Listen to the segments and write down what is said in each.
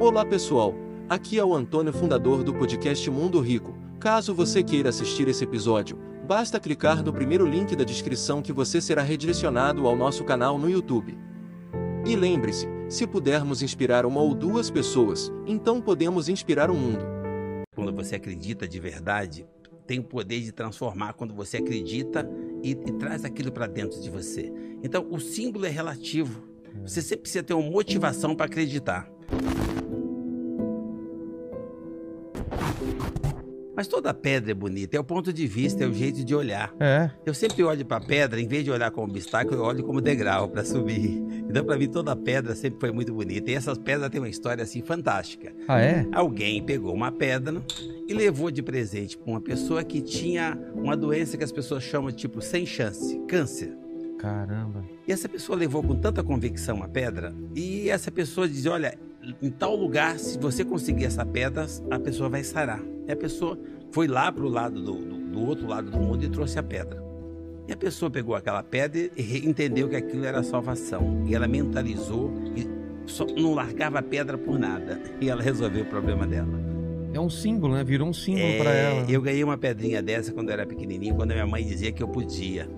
Olá pessoal, aqui é o Antônio, fundador do podcast Mundo Rico. Caso você queira assistir esse episódio, basta clicar no primeiro link da descrição que você será redirecionado ao nosso canal no YouTube. E lembre-se, se pudermos inspirar uma ou duas pessoas, então podemos inspirar o mundo. Quando você acredita de verdade, tem o poder de transformar quando você acredita e, e traz aquilo para dentro de você. Então, o símbolo é relativo. Você sempre precisa ter uma motivação para acreditar. Mas toda pedra é bonita, é o ponto de vista, é o jeito de olhar. É. Eu sempre olho para a pedra, em vez de olhar como obstáculo, eu olho como degrau para subir. Então, para mim, toda pedra sempre foi muito bonita. E essas pedras têm uma história assim fantástica. Ah, é? Alguém pegou uma pedra e levou de presente para uma pessoa que tinha uma doença que as pessoas chamam tipo sem chance, câncer. Caramba. E essa pessoa levou com tanta convicção a pedra e essa pessoa diz: Olha, em tal lugar, se você conseguir essa pedra, a pessoa vai sarar. E a pessoa foi lá para o lado do, do, do, outro lado do mundo e trouxe a pedra. E a pessoa pegou aquela pedra e entendeu que aquilo era salvação. E ela mentalizou e só, não largava a pedra por nada. E ela resolveu o problema dela. É um símbolo, né? Virou um símbolo É, pra ela. Eu ganhei uma pedrinha dessa quando eu era pequenininho, quando a minha mãe dizia que eu podia.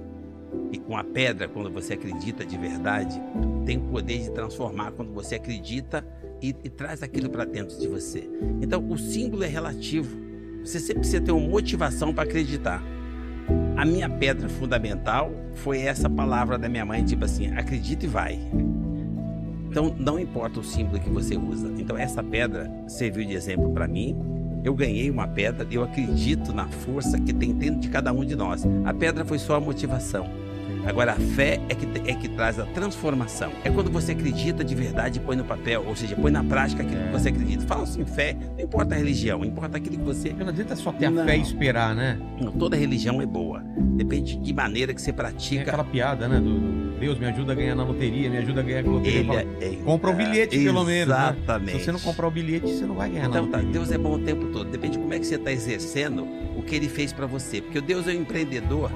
E com a pedra, quando você acredita de verdade, tem o poder de transformar quando você acredita e, e traz aquilo para dentro de você. Então, o símbolo é relativo. Você sempre precisa ter uma motivação para acreditar. A minha pedra fundamental foi essa palavra da minha mãe, tipo assim, acredita e vai. Então, não importa o símbolo que você usa. Então, essa pedra serviu de exemplo para mim. Eu ganhei uma pedra, eu acredito na força que tem dentro de cada um de nós. A pedra foi só a motivação. Agora, a fé é que, é que traz a transformação. É quando você acredita de verdade e põe no papel, ou seja, põe na prática aquilo que você acredita. Fala assim, fé, não importa a religião, importa aquilo que você. Não adianta só ter Não. a fé e esperar, né? Toda religião é boa. Depende de maneira que você Tem pratica. aquela piada, né? Do, Deus me ajuda a ganhar na loteria, me ajuda a ganhar na loteria. Ele Fala, é, é- Compra o bilhete, pelo menos. Né? Exatamente. Se você não comprar o bilhete, você não vai ganhar na Então tá, loteria. Deus é bom o tempo todo. Depende de como é que você está exercendo o que ele fez para você. Porque o Deus é um empreendedor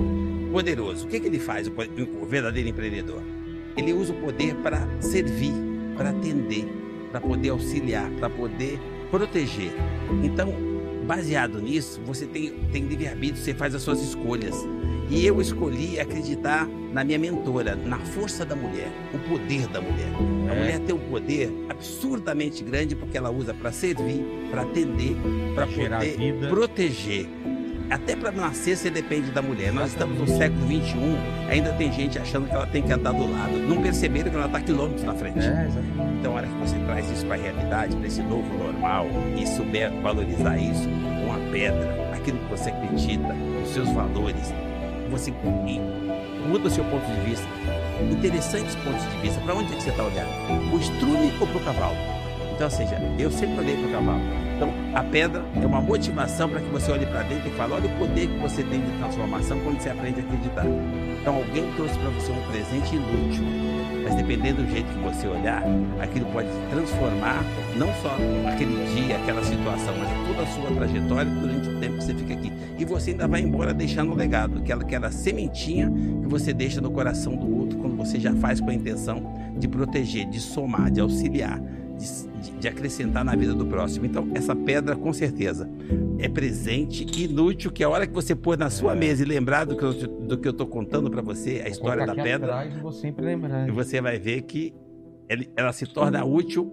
poderoso. O que, que ele faz, o, o verdadeiro empreendedor? Ele usa o poder para servir, para atender, para poder auxiliar, para poder proteger. Então, baseado nisso, você tem, tem livre-arbítrio, você faz as suas escolhas. E eu escolhi acreditar na minha mentora, na força da mulher, o poder da mulher. A É. mulher tem um poder absurdamente grande porque ela usa para servir, para atender, para poder vida. proteger. Até para nascer você depende da mulher. Nós estamos no século XXI, ainda tem gente achando que ela tem que andar do lado. Não perceberam que ela está quilômetros na frente. É. Então, a hora que você traz isso para a realidade, para esse novo normal, e souber valorizar isso com a pedra, aquilo que você acredita, os seus valores, você muda o seu ponto de vista. Interessantes pontos de vista. Para onde é que você está olhando? O estrume ou para o cavalo? Então, ou seja, eu sempre olhei para o cavalo. Então, a pedra é uma motivação para que você olhe para dentro e fale: olha o poder que você tem de transformação quando você aprende a acreditar. Então, alguém trouxe para você um presente inútil, mas dependendo do jeito que você olhar, aquilo pode transformar não só aquele dia, aquela situação, mas toda a sua trajetória durante o tempo que você fica aqui. E você ainda vai embora deixando um legado, aquela, aquela sementinha que você deixa no coração do outro quando você já faz com a intenção de proteger, de somar, de auxiliar, de, de- acrescentar na vida do próximo. Então, essa pedra, com certeza, é presente inútil que a hora que você pôr na sua mesa e lembrar do que eu, do que eu tô contando para você, a história da pedra, atrás e e você vai ver que ela se torna útil